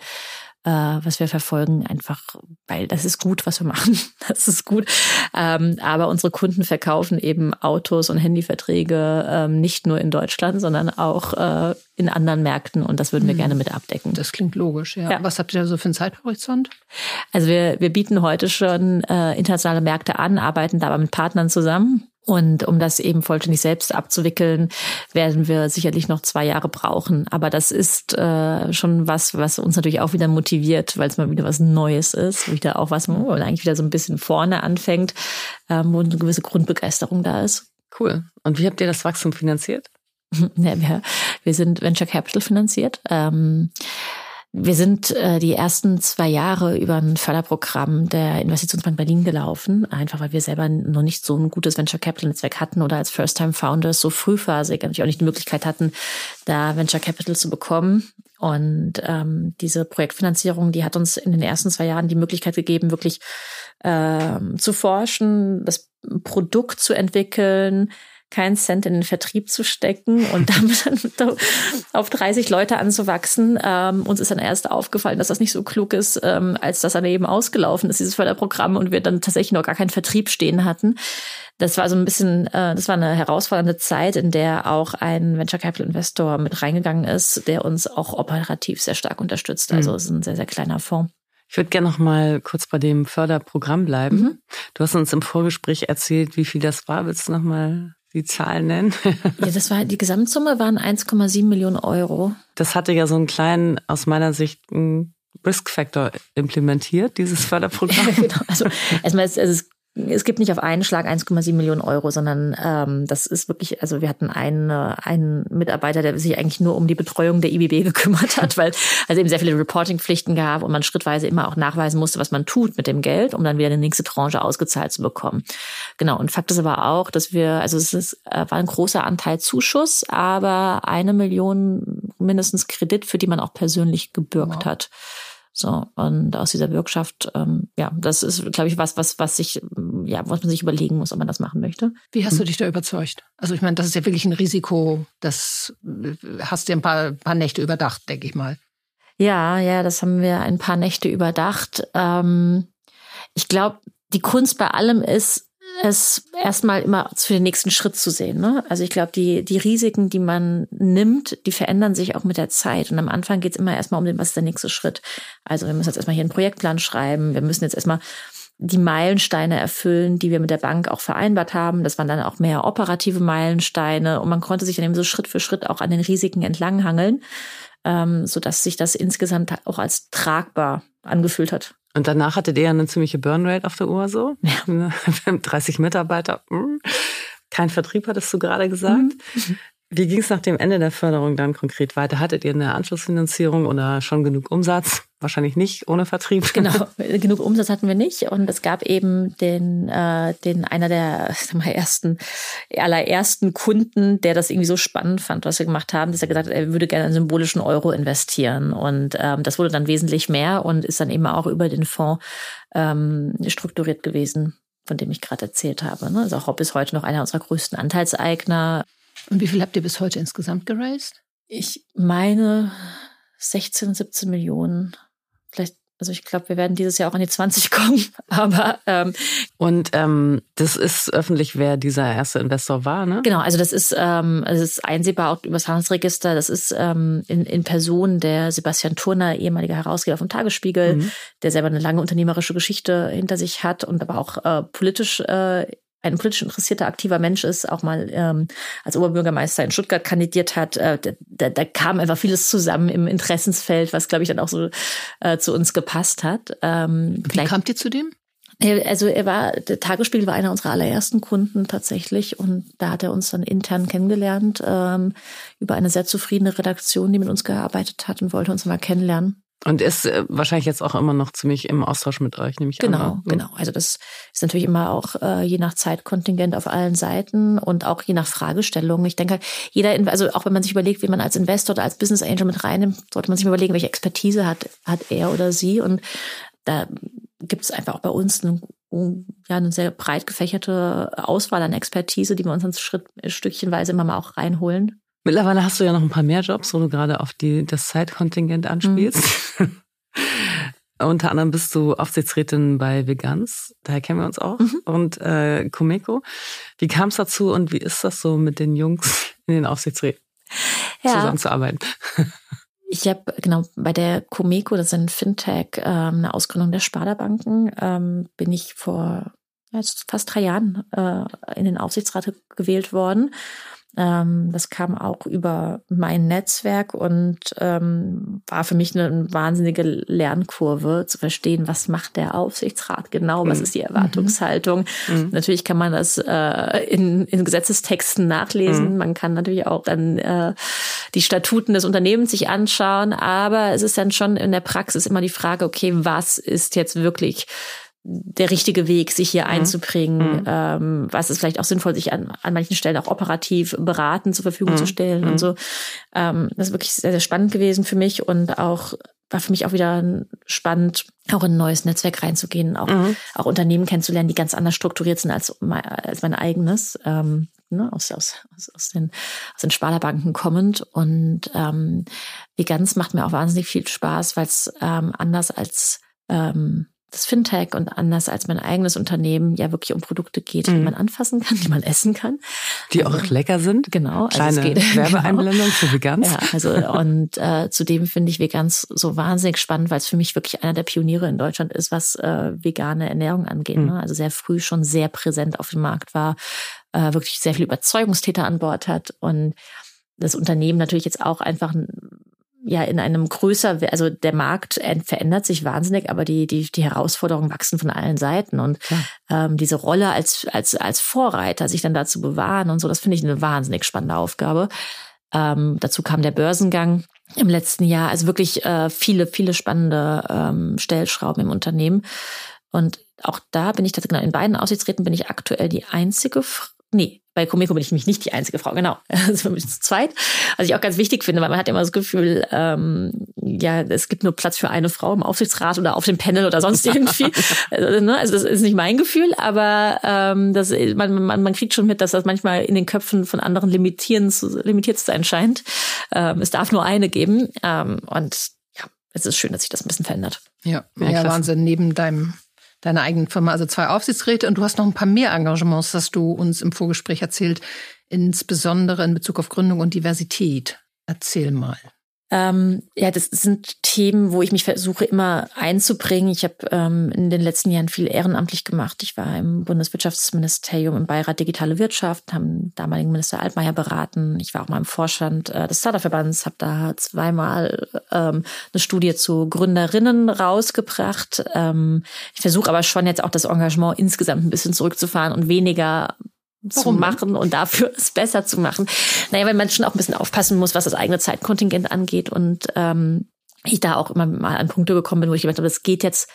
äh, was wir verfolgen, einfach, weil das ist gut, was wir machen. Das ist gut. Ähm, aber unsere Kunden verkaufen eben Autos und Handyverträge ähm, nicht nur in Deutschland, sondern auch äh, in anderen Märkten und das würden wir hm. gerne mit abdecken. Das klingt logisch, ja. ja. Was habt ihr da so für einen Zeithorizont? Also wir, wir bieten heute schon äh, internationale Märkte an, arbeiten da aber mit Partnern zusammen und um das eben vollständig selbst abzuwickeln, werden wir sicherlich noch zwei Jahre brauchen. Aber das ist äh, schon was, was uns natürlich auch wieder motiviert, weil es mal wieder was Neues ist, wieder auch was, wo man eigentlich wieder so ein bisschen vorne anfängt, ähm, wo eine gewisse Grundbegeisterung da ist. Cool. Und wie habt ihr das Wachstum finanziert? Ja, wir, wir sind Venture Capital finanziert. Ähm, wir sind äh, die ersten zwei Jahre über ein Förderprogramm der Investitionsbank Berlin gelaufen, einfach weil wir selber noch nicht so ein gutes Venture Capital Netzwerk hatten oder als First-Time Founders so frühphasig natürlich auch nicht die Möglichkeit hatten, da Venture Capital zu bekommen. Und ähm, diese Projektfinanzierung, die hat uns in den ersten zwei Jahren die Möglichkeit gegeben, wirklich ähm, zu forschen, das Produkt zu entwickeln, keinen Cent in den Vertrieb zu stecken und damit dann auf 30 Leute anzuwachsen. Ähm, uns ist dann erst aufgefallen, dass das nicht so klug ist, ähm, als das dann eben ausgelaufen ist, dieses Förderprogramm, und wir dann tatsächlich noch gar keinen Vertrieb stehen hatten. Das war so ein bisschen, äh, das war eine herausfordernde Zeit, in der auch ein Venture Capital Investor mit reingegangen ist, der uns auch operativ sehr stark unterstützt. Also mhm. es ist ein sehr, sehr kleiner Fonds. Ich würde gerne noch mal kurz bei dem Förderprogramm bleiben. Mhm. Du hast uns im Vorgespräch erzählt, wie viel das war. Willst du noch mal die Zahlen nennen? ja, das war, die Gesamtsumme waren 1,7 Millionen Euro. Das hatte ja so einen kleinen, aus meiner Sicht, einen Risk Factor implementiert, dieses Förderprogramm. Genau. Also erstmal ist, also es es gibt nicht auf einen Schlag 1,7 Millionen Euro, sondern ähm, das ist wirklich, also wir hatten einen, einen Mitarbeiter, der sich eigentlich nur um die Betreuung der IBB gekümmert hat, weil also eben sehr viele Reporting-Pflichten gab und man schrittweise immer auch nachweisen musste, was man tut mit dem Geld, um dann wieder eine nächste Tranche ausgezahlt zu bekommen. Genau, und Fakt ist aber auch, dass wir, also es ist, äh, war ein großer Anteil Zuschuss, aber eine Million mindestens Kredit, für die man auch persönlich gebürgt wow. hat. So, und aus dieser Bürgschaft, ähm, ja, das ist, glaube ich, was, was, was sich, ja, was man sich überlegen muss, ob man das machen möchte. Wie hast du dich da überzeugt? Also ich meine, das ist ja wirklich ein Risiko, das äh, hast du ein paar, paar Nächte überdacht, denke ich mal. Ja, ja, das haben wir ein paar Nächte überdacht. Ähm, ich glaube, die Kunst bei allem ist, es erstmal immer für den nächsten Schritt zu sehen. Ne? Also ich glaube, die, die Risiken, die man nimmt, die verändern sich auch mit der Zeit. Und am Anfang geht es immer erstmal um den, was ist der nächste Schritt. Also wir müssen jetzt erstmal hier einen Projektplan schreiben, wir müssen jetzt erstmal die Meilensteine erfüllen, die wir mit der Bank auch vereinbart haben. Das waren dann auch mehr operative Meilensteine und man konnte sich dann eben so Schritt für Schritt auch an den Risiken entlanghangeln, ähm, so dass sich das insgesamt auch als tragbar angefühlt hat. Und danach hattet ihr ja eine ziemliche Burnrate auf der Uhr so. Ja. 30 Mitarbeiter. Hm. Kein Vertrieb, hattest du gerade gesagt. Mhm. Wie ging es nach dem Ende der Förderung dann konkret weiter? Hattet ihr eine Anschlussfinanzierung oder schon genug Umsatz? Wahrscheinlich nicht ohne Vertrieb. Genau, genug Umsatz hatten wir nicht. Und es gab eben den, äh, den einer der sag mal, ersten, allerersten Kunden, der das irgendwie so spannend fand, was wir gemacht haben, dass er gesagt hat, er würde gerne einen symbolischen Euro investieren. Und ähm, das wurde dann wesentlich mehr und ist dann eben auch über den Fonds ähm, strukturiert gewesen von dem ich gerade erzählt habe. Ne? Also Hopp ist heute noch einer unserer größten Anteilseigner. Und wie viel habt ihr bis heute insgesamt geraced? Ich meine 16, 17 Millionen. Vielleicht also ich glaube, wir werden dieses Jahr auch an die 20 kommen. Aber ähm, und ähm, das ist öffentlich, wer dieser erste Investor war, ne? Genau, also das ist ähm, das ist einsehbar auch über das Handelsregister. Das ist ähm, in, in Person der Sebastian Turner, ehemaliger Herausgeber vom Tagesspiegel, mhm. der selber eine lange unternehmerische Geschichte hinter sich hat und aber auch äh, politisch äh, ein politisch interessierter, aktiver Mensch ist, auch mal ähm, als Oberbürgermeister in Stuttgart kandidiert hat. Äh, da, da kam einfach vieles zusammen im Interessensfeld, was, glaube ich, dann auch so äh, zu uns gepasst hat. Ähm, Wie kamt ihr zu dem? Also er war, der Tagesspiegel war einer unserer allerersten Kunden tatsächlich und da hat er uns dann intern kennengelernt ähm, über eine sehr zufriedene Redaktion, die mit uns gearbeitet hat und wollte uns mal kennenlernen. Und ist äh, wahrscheinlich jetzt auch immer noch ziemlich im Austausch mit euch, nehme ich genau, an. Genau, genau. Also das ist natürlich immer auch äh, je nach Zeitkontingent auf allen Seiten und auch je nach Fragestellung. Ich denke, jeder, also auch wenn man sich überlegt, wie man als Investor oder als Business Angel mit reinnimmt, sollte man sich überlegen, welche Expertise hat, hat er oder sie. Und da gibt es einfach auch bei uns eine, ja, eine sehr breit gefächerte Auswahl an Expertise, die wir uns dann Schritt, stückchenweise immer mal auch reinholen. Mittlerweile hast du ja noch ein paar mehr Jobs, wo du gerade auf die, das Zeitkontingent anspielst. Mhm. Unter anderem bist du Aufsichtsrätin bei Vegans, daher kennen wir uns auch, mhm. und äh, Comeco. Wie kam es dazu und wie ist das so mit den Jungs in den Aufsichtsräten ja. zusammenzuarbeiten? Ich habe genau bei der Comeco, das ist ein Fintech, ähm, eine Ausgründung der Sparda-Banken, ähm, bin ich vor jetzt fast drei Jahren äh, in den Aufsichtsrat gewählt worden ähm, das kam auch über mein Netzwerk und ähm, war für mich eine wahnsinnige Lernkurve zu verstehen, was macht der Aufsichtsrat genau, was mhm. ist die Erwartungshaltung. Mhm. Natürlich kann man das äh, in, in Gesetzestexten nachlesen. Mhm. Man kann natürlich auch dann äh, die Statuten des Unternehmens sich anschauen, aber es ist dann schon in der Praxis immer die Frage, okay, was ist jetzt wirklich der richtige Weg, sich hier mhm. einzubringen. Mhm. Ähm, was ist vielleicht auch sinnvoll, sich an, an manchen Stellen auch operativ beraten zur Verfügung mhm. zu stellen und mhm. so. Ähm, das ist wirklich sehr, sehr spannend gewesen für mich und auch war für mich auch wieder spannend, auch in ein neues Netzwerk reinzugehen, auch, mhm. auch Unternehmen kennenzulernen, die ganz anders strukturiert sind als, mein, als mein eigenes, ähm, ne, aus, aus, aus, den, aus den Sparlerbanken kommend. Und ähm, Veganz macht mir auch wahnsinnig viel Spaß, weil es ähm, anders als ähm, das Fintech und anders als mein eigenes Unternehmen ja wirklich um Produkte geht, die mhm. man anfassen kann, die man essen kann. Die also, auch lecker sind. Genau. Also Kleine geht, Werbeeinblendung genau. für Vegans. Ja, also und äh, zudem finde ich Vegans so wahnsinnig spannend, weil es für mich wirklich einer der Pioniere in Deutschland ist, was äh, vegane Ernährung angeht. Mhm. Ne? Also sehr früh schon sehr präsent auf dem Markt war, äh, wirklich sehr viel Überzeugungstäter an Bord hat und das Unternehmen natürlich jetzt auch einfach ja in einem größer, also der Markt verändert sich wahnsinnig, aber die die die Herausforderungen wachsen von allen Seiten und ja. ähm, diese Rolle als als als Vorreiter sich dann dazu bewahren und so, das finde ich eine wahnsinnig spannende Aufgabe. Ähm, dazu kam der Börsengang im letzten Jahr, also wirklich äh, viele viele spannende ähm, Stellschrauben im Unternehmen und auch da bin ich tatsächlich genau in beiden Aussichtsräten bin ich aktuell die einzige nee, bei Comeco bin ich nämlich nicht die einzige Frau, genau. Also wir zu zweit. Was ich auch ganz wichtig finde, weil man hat immer das Gefühl, ähm, ja, es gibt nur Platz für eine Frau im Aufsichtsrat oder auf dem Panel oder sonst irgendwie. also, ne? also das ist nicht mein Gefühl, aber ähm, das, man, man, man kriegt schon mit, dass das manchmal in den Köpfen von anderen limitieren, limitiert zu sein scheint. Ähm, es darf nur eine geben. Ähm, und ja, es ist schön, dass sich das ein bisschen verändert. Ja, ja, ja Wahnsinn. Neben deinem deiner eigenen Firma, also zwei Aufsichtsräte und du hast noch ein paar mehr Engagements, das du uns im Vorgespräch erzählt, insbesondere in Bezug auf Gründung und Diversität. Erzähl mal. Ähm, ja, das sind Themen, wo ich mich versuche immer einzubringen. Ich habe ähm, in den letzten Jahren viel ehrenamtlich gemacht. Ich war im Bundeswirtschaftsministerium im Beirat Digitale Wirtschaft, haben damaligen Minister Altmaier beraten. Ich war auch mal im Vorstand äh, des Startup-Verbands, habe da zweimal ähm, eine Studie zu Gründerinnen rausgebracht. Ähm, ich versuche aber schon jetzt auch das Engagement insgesamt ein bisschen zurückzufahren und weniger zu machen und dafür es besser zu machen. Naja, weil man schon auch ein bisschen aufpassen muss, was das eigene Zeitkontingent angeht und ähm, ich da auch immer mal an Punkte gekommen bin, wo ich gedacht habe, es geht jetzt,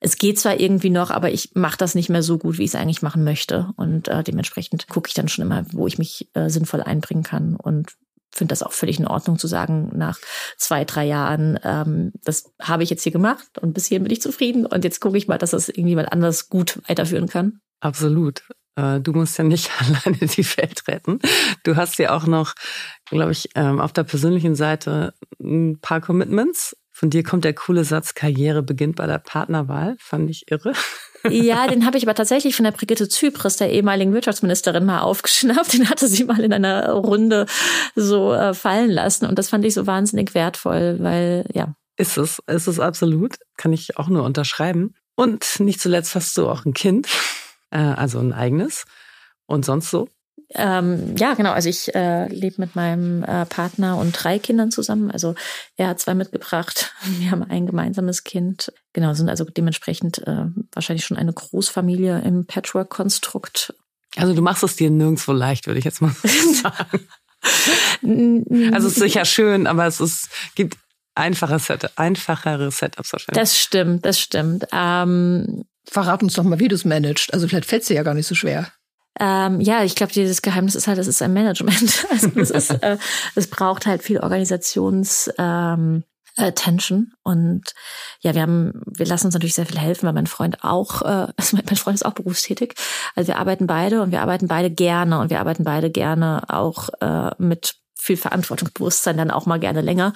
es geht zwar irgendwie noch, aber ich mache das nicht mehr so gut, wie ich es eigentlich machen möchte. Und äh, dementsprechend gucke ich dann schon immer, wo ich mich äh, sinnvoll einbringen kann und finde das auch völlig in Ordnung zu sagen, nach zwei, drei Jahren, ähm, das habe ich jetzt hier gemacht und bis hierhin bin ich zufrieden und jetzt gucke ich mal, dass das irgendjemand anders gut weiterführen kann. Absolut. Äh, du musst ja nicht alleine die Welt retten. Du hast ja auch noch, glaube ich, ähm, auf der persönlichen Seite ein paar Commitments. Von dir kommt der coole Satz, Karriere beginnt bei der Partnerwahl. Fand ich irre. Ja, den habe ich aber tatsächlich von der Brigitte Zypris, der ehemaligen Wirtschaftsministerin, mal aufgeschnappt. Den hatte sie mal in einer Runde so äh, fallen lassen. Und das fand ich so wahnsinnig wertvoll, weil, ja. Ist es, ist es absolut. Kann ich auch nur unterschreiben. Und nicht zuletzt hast du auch ein Kind äh, also ein eigenes. Und sonst so? Ähm, ja, genau. Also ich äh, lebe mit meinem äh, Partner und drei Kindern zusammen. Also er hat zwei mitgebracht. Wir haben ein gemeinsames Kind. Genau, sind also dementsprechend äh, wahrscheinlich schon eine Großfamilie im Patchwork-Konstrukt. Also du machst es dir nirgendwo leicht, würde ich jetzt mal sagen. also es ist sicher schön, aber es ist, gibt einfache Set, einfachere Setups wahrscheinlich. Das stimmt, das stimmt. Ähm, Verrat uns doch mal, wie du es managst. Also vielleicht fällt es dir ja gar nicht so schwer. Ähm, ja, ich glaube, dieses Geheimnis ist halt, es ist ein Management. Also es, ist, äh, es braucht halt viel Organisations ähm, äh, und ja, wir haben, wir lassen uns natürlich sehr viel helfen, weil mein Freund auch, äh, also mein Freund ist auch berufstätig. Also wir arbeiten beide und wir arbeiten beide gerne und wir arbeiten beide gerne auch äh, mit viel Verantwortungsbewusstsein dann auch mal gerne länger.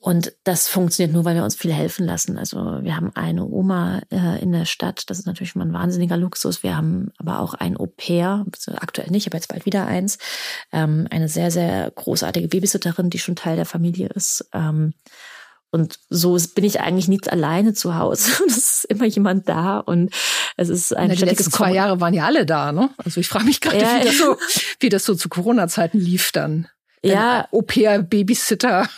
Und das funktioniert nur, weil wir uns viel helfen lassen. Also wir haben eine Oma äh, in der Stadt, das ist natürlich schon mal ein wahnsinniger Luxus. Wir haben aber auch ein Au-pair, also aktuell nicht, aber jetzt bald wieder eins. Ähm, eine sehr, sehr großartige Babysitterin, die schon Teil der Familie ist. Ähm, und so bin ich eigentlich nicht alleine zu Hause. Es ist immer jemand da und es ist ein Na, Die letzten zwei Jahre waren ja alle da, ne? Also ich frage mich gerade, ja, wie, das so, wie das so zu Corona-Zeiten lief dann ja. Au-pair, Babysitter,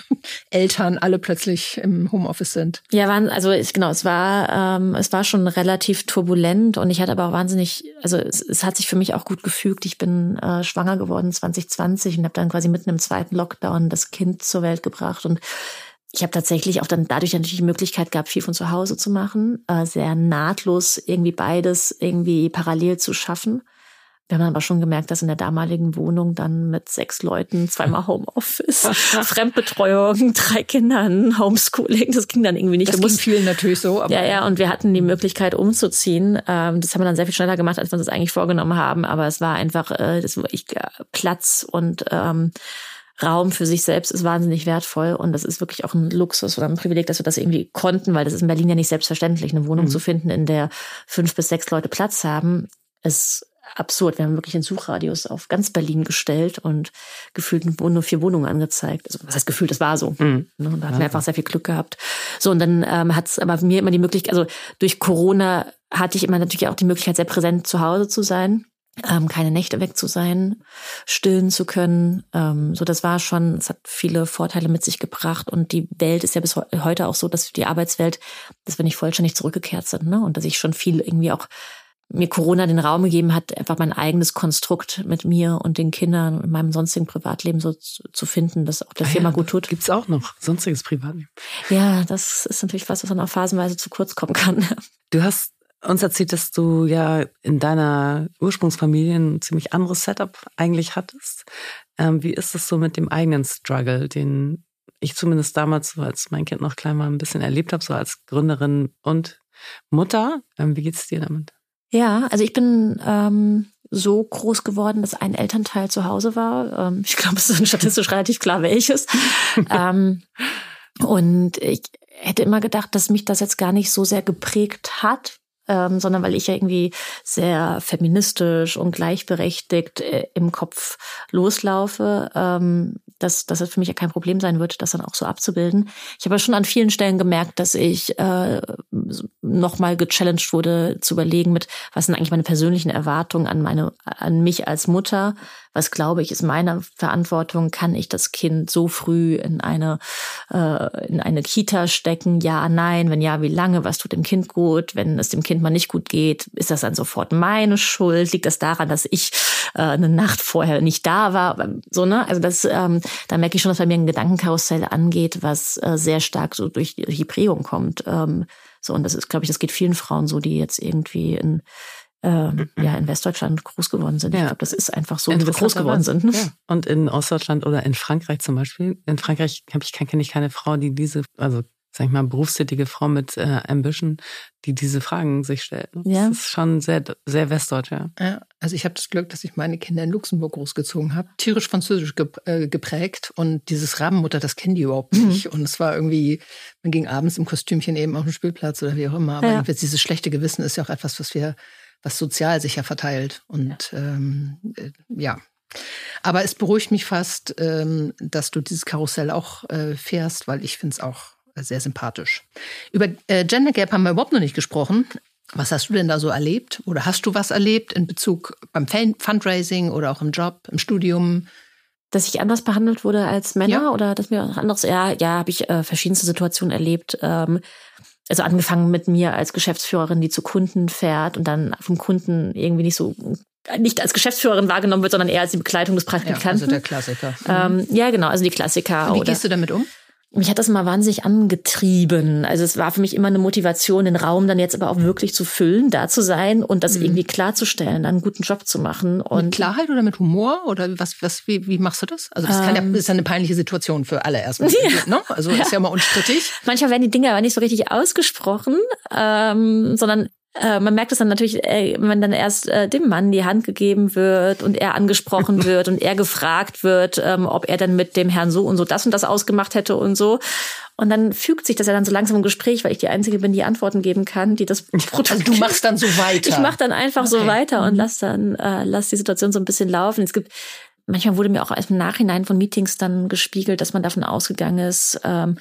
Eltern alle plötzlich im Homeoffice sind. Ja, waren, also ich, genau, es war, ähm, es war schon relativ turbulent und ich hatte aber auch wahnsinnig, also es, es hat sich für mich auch gut gefügt. Ich bin äh, schwanger geworden 2020 und habe dann quasi mitten im zweiten Lockdown das Kind zur Welt gebracht und ich habe tatsächlich auch dann dadurch natürlich die Möglichkeit gehabt, viel von zu Hause zu machen, äh, sehr nahtlos irgendwie beides irgendwie parallel zu schaffen. Wir haben aber schon gemerkt, dass in der damaligen Wohnung dann mit sechs Leuten, zweimal Homeoffice, Fremdbetreuung, drei Kindern, Homeschooling, das ging dann irgendwie nicht. Das ging vielen natürlich so. Aber ja, ja, und wir hatten die Möglichkeit umzuziehen. Ähm, das haben wir dann sehr viel schneller gemacht, als wir uns das eigentlich vorgenommen haben. Aber es war einfach äh, das war ich, äh, Platz und ähm, Raum für sich selbst ist wahnsinnig wertvoll und das ist wirklich auch ein Luxus oder ein Privileg, dass wir das irgendwie konnten, weil das ist in Berlin ja nicht selbstverständlich, eine Wohnung mhm. zu finden, in der fünf bis sechs Leute Platz haben. Es absurd. Wir haben wirklich den Suchradius auf ganz Berlin gestellt und gefühlt nur vier Wohnungen angezeigt. Also was heißt gefühlt, das war so. Mhm. Ne, und da hatten wir einfach sehr viel Glück gehabt. So, und dann ähm, hat es aber mir immer die Möglichkeit, also durch Corona hatte ich immer natürlich auch die Möglichkeit, sehr präsent zu Hause zu sein. Ähm, keine Nächte weg zu sein, stillen zu können. Ähm, so, das war schon, es hat viele Vorteile mit sich gebracht. Und die Welt ist ja bis heute auch so, dass die Arbeitswelt, dass wir nicht vollständig zurückgekehrt sind, ne? Und dass ich schon viel irgendwie auch mir Corona den Raum gegeben hat, einfach mein eigenes Konstrukt mit mir und den Kindern und meinem sonstigen Privatleben so zu finden, das auch der ah Firma ja, gut tut. Gibt's auch noch sonstiges Privatleben? Ja, das ist natürlich was, was dann auch phasenweise zu kurz kommen kann. Du hast uns erzählt, dass du ja in deiner Ursprungsfamilie ein ziemlich anderes Setup eigentlich hattest. Ähm, wie ist es so mit dem eigenen Struggle, den ich zumindest damals, als mein Kind noch klein war, ein bisschen erlebt habe, so als Gründerin und Mutter? Ähm, wie geht's dir damit? Ja, also ich bin ähm, so groß geworden, dass ein Elternteil zu Hause war. Ähm, ich glaube, es ist statistisch relativ klar, welches. ähm, und ich hätte immer gedacht, dass mich das jetzt gar nicht so sehr geprägt hat, ähm, sondern weil ich ja irgendwie sehr feministisch und gleichberechtigt äh, im Kopf loslaufe, ähm, dass, dass es für mich ja kein Problem sein wird, das dann auch so abzubilden. Ich habe schon an vielen Stellen gemerkt, dass ich äh, nochmal gechallenged wurde, zu überlegen, mit was sind eigentlich meine persönlichen Erwartungen an meine, an mich als Mutter, was glaube ich ist meine Verantwortung, kann ich das Kind so früh in eine, äh, in eine Kita stecken? Ja, nein, wenn ja, wie lange, was tut dem Kind gut? Wenn es dem Kind mal nicht gut geht, ist das dann sofort meine Schuld? Liegt das daran, dass ich äh, eine Nacht vorher nicht da war? So, ne? Also das, ähm, da merke ich schon, dass bei mir ein Gedankenkarussell angeht, was äh, sehr stark so durch die, Prägung kommt. Ähm, so, und das ist, glaube ich, das geht vielen Frauen so, die jetzt irgendwie in ähm, mhm. ja, in Westdeutschland groß geworden sind. Ja. Ich glaube, das ist einfach so, wie wir groß geworden sind. Ja. Und in Ostdeutschland oder in Frankreich zum Beispiel. In Frankreich habe ich kenne ich keine Frau, die diese, also sag ich mal, berufstätige Frau mit äh, Ambition, die diese Fragen sich stellt. Das ja. ist schon sehr, sehr westdeutsch, ja. ja also ich habe das Glück, dass ich meine Kinder in Luxemburg großgezogen habe, tierisch französisch äh, geprägt und dieses Rabenmutter, das kennen die überhaupt mhm. nicht. Mhm. Und es war irgendwie, man ging abends im Kostümchen eben auf den Spielplatz oder wie auch immer. Aber ja. dieses schlechte Gewissen ist ja auch etwas, was wir, was sozial sicher verteilt. Und ähm, äh, ja, aber es beruhigt mich fast, ähm, dass du dieses Karussell auch äh, fährst, weil ich finde es auch sehr sympathisch. Über äh, Gender Gap haben wir überhaupt noch nicht gesprochen. Was hast du denn da so erlebt? Oder hast du was erlebt in Bezug beim Fundraising oder auch im Job, im Studium? Dass ich anders behandelt wurde als Männer ja. oder dass mir anderes, ja, ja, habe ich äh, verschiedenste Situationen erlebt. Ähm, also angefangen mit mir als Geschäftsführerin, die zu Kunden fährt und dann vom Kunden irgendwie nicht so nicht als Geschäftsführerin wahrgenommen wird, sondern eher als die Begleitung des Praktikanten. Ja, also der Klassiker. Ähm, ja, genau, also die Klassiker. Und wie gehst du damit um? Mich hat das mal wahnsinnig angetrieben. Also es war für mich immer eine Motivation, den Raum dann jetzt aber auch wirklich zu füllen, da zu sein und das mhm. irgendwie klarzustellen, einen guten Job zu machen. Und mit Klarheit oder mit Humor oder was, was, wie, wie machst du das? Also das ähm, kann ja, ist ja eine peinliche Situation für alle erstmal. Ja. Ne? Also ist ja mal unstrittig. Manchmal werden die Dinge aber nicht so richtig ausgesprochen, ähm, sondern äh, man merkt es dann natürlich, äh, wenn dann erst äh, dem Mann die Hand gegeben wird und er angesprochen wird und er gefragt wird, ähm, ob er dann mit dem Herrn so und so das und das ausgemacht hätte und so. Und dann fügt sich das ja dann so langsam im Gespräch, weil ich die Einzige bin, die Antworten geben kann, die das Produkt. Also du machst dann so weiter. Ich mach dann einfach okay. so weiter und mhm. lass dann äh, lass die Situation so ein bisschen laufen. Es gibt manchmal wurde mir auch im Nachhinein von Meetings dann gespiegelt, dass man davon ausgegangen ist. Ähm,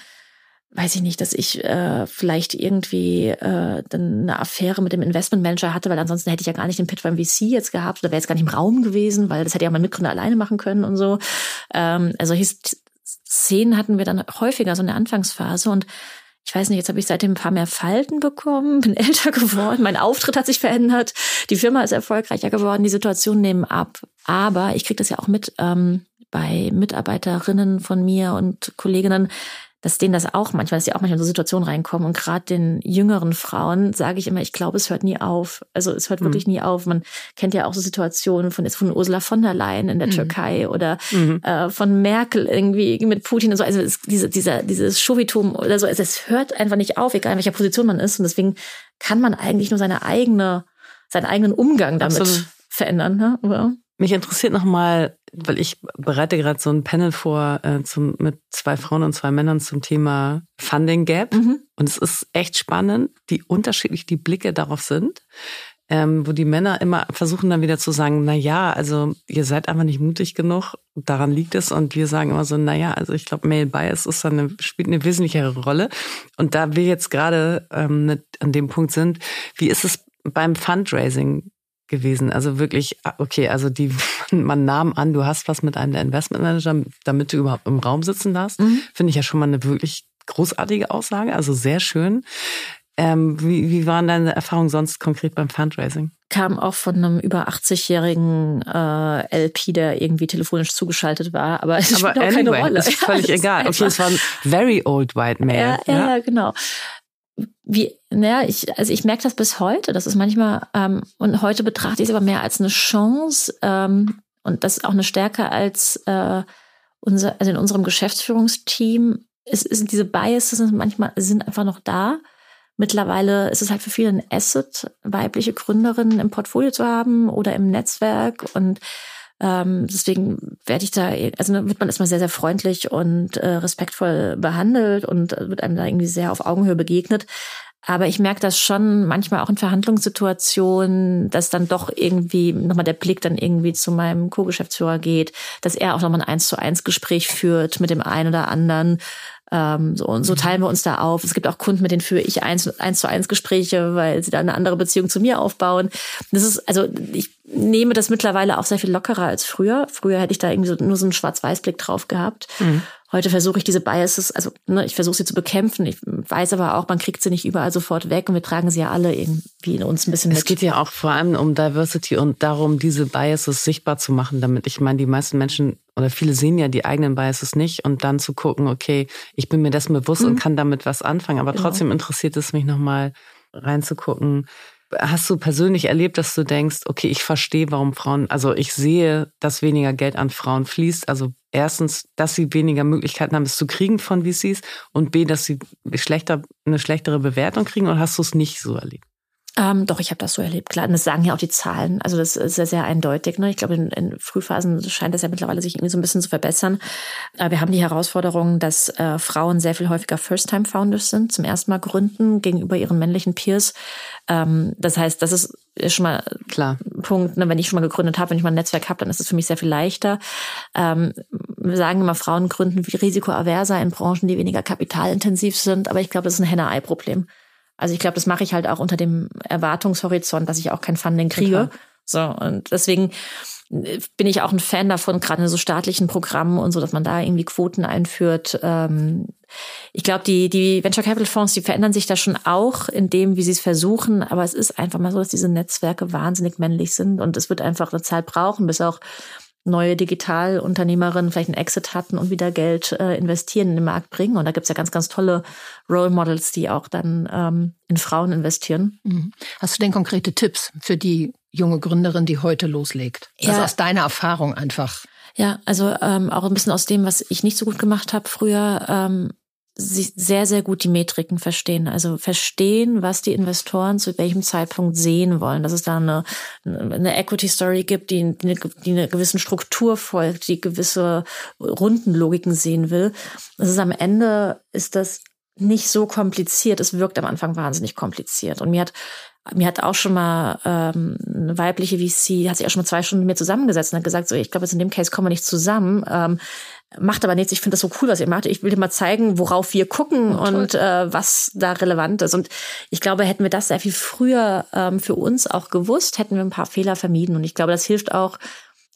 weiß ich nicht, dass ich äh, vielleicht irgendwie äh, dann eine Affäre mit dem Investmentmanager hatte, weil ansonsten hätte ich ja gar nicht den Pitch beim VC jetzt gehabt oder wäre jetzt gar nicht im Raum gewesen, weil das hätte ja mein Mitgründer alleine machen können und so. Ähm, also Szenen hatten wir dann häufiger so in der Anfangsphase und ich weiß nicht, jetzt habe ich seitdem ein paar mehr Falten bekommen, bin älter geworden, mein Auftritt hat sich verändert, die Firma ist erfolgreicher geworden, die Situationen nehmen ab. Aber ich kriege das ja auch mit ähm, bei Mitarbeiterinnen von mir und Kolleginnen, dass denen das auch manchmal, dass sie auch manchmal in so Situationen reinkommen. Und gerade den jüngeren Frauen sage ich immer, ich glaube, es hört nie auf. Also es hört mhm. wirklich nie auf. Man kennt ja auch so Situationen von von Ursula von der Leyen in der mhm. Türkei oder mhm. äh, von Merkel irgendwie mit Putin und so. Also es, diese, dieser, dieses Chauvitum oder so, also es hört einfach nicht auf, egal in welcher Position man ist. Und deswegen kann man eigentlich nur seine eigene, seinen eigenen Umgang damit Absolut. verändern. Ne? Oder? Mich interessiert nochmal, weil ich bereite gerade so ein Panel vor äh, zum, mit zwei Frauen und zwei Männern zum Thema Funding Gap. Mhm. Und es ist echt spannend, wie unterschiedlich die Blicke darauf sind. Ähm, wo die Männer immer versuchen dann wieder zu sagen, na ja, also ihr seid einfach nicht mutig genug, daran liegt es. Und wir sagen immer so, na ja, also ich glaube, Male Bias ist eine, spielt eine wesentlichere Rolle. Und da wir jetzt gerade ähm, mit an dem Punkt sind, wie ist es beim Fundraising? Gewesen. Also wirklich, okay, also die, man nahm an, du hast was mit einem der Investmentmanager, damit du überhaupt im Raum sitzen darfst. Mhm. Finde ich ja schon mal eine wirklich großartige Aussage, also sehr schön. Ähm, wie, wie waren deine Erfahrungen sonst konkret beim Fundraising? Kam auch von einem über 80-jährigen äh, LP, der irgendwie telefonisch zugeschaltet war, aber es spielt auch anyway, keine Rolle. Ist völlig ja, egal. Okay, es war ein very old white man. Ja, ja, ja, genau wie, naja, ich, also ich merke das bis heute. Das ist manchmal, ähm, und heute betrachte ich es aber mehr als eine Chance ähm, und das ist auch eine Stärke als äh, unser, also in unserem Geschäftsführungsteam. Es ist diese Biases sind manchmal sind einfach noch da. Mittlerweile ist es halt für viele ein Asset, weibliche Gründerinnen im Portfolio zu haben oder im Netzwerk und ähm, deswegen werde ich da, also wird man erstmal sehr, sehr freundlich und äh, respektvoll behandelt und wird einem da irgendwie sehr auf Augenhöhe begegnet. Aber ich merke das schon manchmal auch in Verhandlungssituationen, dass dann doch irgendwie nochmal der Blick dann irgendwie zu meinem Co-Geschäftsführer geht, dass er auch nochmal ein eins zu eins Gespräch führt mit dem einen oder anderen. Ähm, so, und so teilen wir uns da auf. Es gibt auch Kunden, mit denen führe ich eins, eins zu eins Gespräche, weil sie da eine andere Beziehung zu mir aufbauen. Das ist, also ich nehme das mittlerweile auch sehr viel lockerer als früher. Früher hätte ich da irgendwie so, nur so einen Schwarz-Weiß-Blick drauf gehabt. Mhm. Heute versuche ich diese Biases, also ne, ich versuche sie zu bekämpfen. Ich weiß aber auch, man kriegt sie nicht überall sofort weg und wir tragen sie ja alle irgendwie in uns ein bisschen mit. Es geht ja auch vor allem um Diversity und darum, diese Biases sichtbar zu machen, damit ich meine, die meisten Menschen oder viele sehen ja die eigenen Biases nicht und dann zu gucken, okay, ich bin mir dessen bewusst mhm. und kann damit was anfangen, aber genau. trotzdem interessiert es mich nochmal reinzugucken, Hast du persönlich erlebt, dass du denkst, okay, ich verstehe, warum Frauen, also ich sehe, dass weniger Geld an Frauen fließt. Also erstens, dass sie weniger Möglichkeiten haben, es zu kriegen von VCs und B, dass sie schlechter, eine schlechtere Bewertung kriegen oder hast du es nicht so erlebt? Ähm, doch, ich habe das so erlebt, klar. Und das sagen ja auch die Zahlen. Also das ist ja sehr eindeutig. Ne? Ich glaube, in, in Frühphasen scheint das ja mittlerweile sich irgendwie so ein bisschen zu verbessern. Aber wir haben die Herausforderung, dass äh, Frauen sehr viel häufiger First-Time-Founders sind, zum ersten Mal gründen gegenüber ihren männlichen Peers. Ähm, das heißt, das ist schon mal klar Punkt. Ne? Wenn ich schon mal gegründet habe, wenn ich mal ein Netzwerk habe, dann ist es für mich sehr viel leichter. Ähm, wir sagen immer, Frauen gründen risikoaverser in Branchen, die weniger kapitalintensiv sind. Aber ich glaube, das ist ein Henne-Ei-Problem. Also ich glaube, das mache ich halt auch unter dem Erwartungshorizont, dass ich auch kein Funding kriege. Total. So, und deswegen äh, bin ich auch ein Fan davon, gerade in so staatlichen Programmen und so, dass man da irgendwie Quoten einführt. Ähm, ich glaube, die, die Venture Capital Fonds, die verändern sich da schon auch in dem, wie sie es versuchen. Aber es ist einfach mal so, dass diese Netzwerke wahnsinnig männlich sind und es wird einfach eine Zeit brauchen, bis auch neue Digitalunternehmerinnen vielleicht einen Exit hatten und wieder Geld äh, investieren in den Markt bringen. Und da gibt's ja ganz, ganz tolle Role Models, die auch dann ähm, in Frauen investieren. Mhm. Hast du denn konkrete Tipps für die junge Gründerin, die heute loslegt? Also ja. Also aus deiner Erfahrung einfach. Ja, also ähm, auch ein bisschen aus dem, was ich nicht so gut gemacht habe früher. Ähm, sehr, sehr gut die Metriken verstehen. Also verstehen, was die Investoren zu welchem Zeitpunkt sehen wollen. Dass es da eine, eine Equity Story gibt, die, die einer gewissen Struktur folgt, die gewisse Rundenlogiken sehen will. Das ist am Ende ist das nicht so kompliziert. Es wirkt am Anfang wahnsinnig kompliziert. Und mir hat mir hat auch schon mal ähm, eine weibliche VC, hat sich auch schon mal zwei Stunden mit mir zusammengesetzt und hat gesagt, so, ich glaube, jetzt in dem Case kommen wir nicht zusammen. Ähm, macht aber nichts. Ich finde das so cool, was ihr macht. Ich will dir mal zeigen, worauf wir gucken oh, und äh, was da relevant ist. Und ich glaube, hätten wir das sehr viel früher ähm, für uns auch gewusst, hätten wir ein paar Fehler vermieden. Und ich glaube, das hilft auch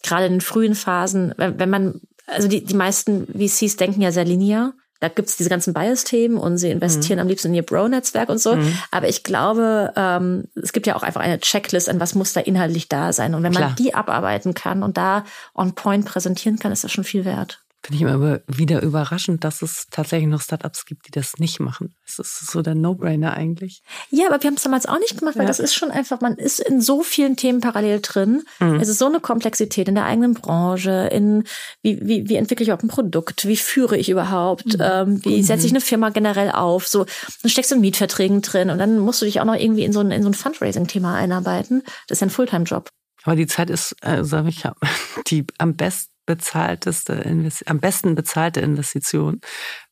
gerade in den frühen Phasen, wenn, wenn man, also die, die meisten VCs denken ja sehr linear. Da gibt's diese ganzen Bias-Themen und sie investieren mhm. am liebsten in ihr Bro-Netzwerk und so. Mhm. Aber ich glaube, ähm, es gibt ja auch einfach eine Checklist, an was muss da inhaltlich da sein. Und wenn Klar. man die abarbeiten kann und da on point präsentieren kann, ist das schon viel wert. Finde ich immer wieder überraschend, dass es tatsächlich noch Startups gibt, die das nicht machen. Das ist so der No-Brainer eigentlich. Ja, aber wir haben es damals auch nicht gemacht, weil ja. das ist schon einfach, man ist in so vielen Themen parallel drin. Mhm. Es ist so eine Komplexität in der eigenen Branche, in wie, wie, wie entwickle ich überhaupt ein Produkt, wie führe ich überhaupt, mhm. ähm, wie mhm. setze ich eine Firma generell auf. So, dann steckst du in Mietverträgen drin und dann musst du dich auch noch irgendwie in so ein, in so ein Fundraising-Thema einarbeiten. Das ist ein Fulltime-Job. Aber die Zeit ist, also ich habe die am besten bezahlteste, am besten bezahlte Investition,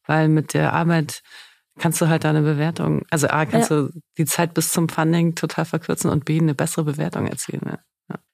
weil mit der Arbeit kannst du halt deine Bewertung, also A, kannst ja. du die Zeit bis zum Funding total verkürzen und B, eine bessere Bewertung erzielen. Ja.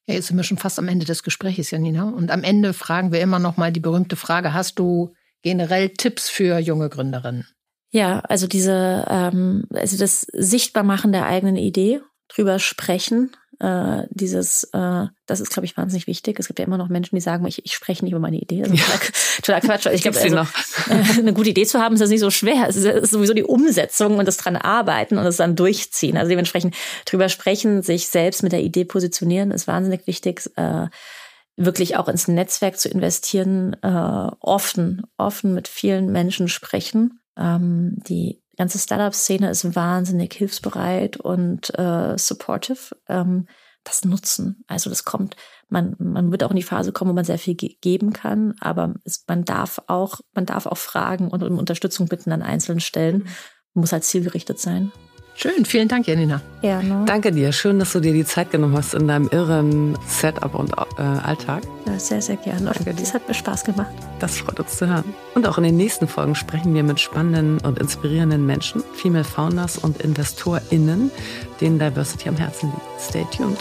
Ja, jetzt sind wir schon fast am Ende des Gesprächs, Janina. Und am Ende fragen wir immer noch mal die berühmte Frage, hast du generell Tipps für junge Gründerinnen? Ja, also diese, ähm, also das Sichtbarmachen der eigenen Idee, drüber sprechen, äh, dieses, äh, das ist, glaube ich, wahnsinnig wichtig. Es gibt ja immer noch Menschen, die sagen, ich, ich spreche nicht über meine Idee. Das ist ja. Quatsch. Ich glaube, also, äh, eine gute Idee zu haben, ist das nicht so schwer. Es ist sowieso die Umsetzung und das dran arbeiten und es dann durchziehen. Also dementsprechend drüber sprechen, sich selbst mit der Idee positionieren, ist wahnsinnig wichtig. Äh, wirklich auch ins Netzwerk zu investieren, äh, offen, offen mit vielen Menschen sprechen, ähm, die ganze Startup-Szene ist wahnsinnig hilfsbereit und äh, supportive. Ähm, das nutzen. Also das kommt, man, man wird auch in die Phase kommen, wo man sehr viel ge geben kann, aber es, man darf auch, man darf auch fragen und um Unterstützung bitten an einzelnen Stellen. Mhm. Muss halt zielgerichtet sein. Schön, vielen Dank, Janina. Gerne. Danke dir. Schön, dass du dir die Zeit genommen hast in deinem irren Setup und äh, Alltag. Ja, sehr, sehr gerne. Danke dir. Das hat mir Spaß gemacht. Das freut uns zu hören. Und auch in den nächsten Folgen sprechen wir mit spannenden und inspirierenden Menschen, Female Founders und InvestorInnen, denen Diversity am Herzen liegt. Stay tuned.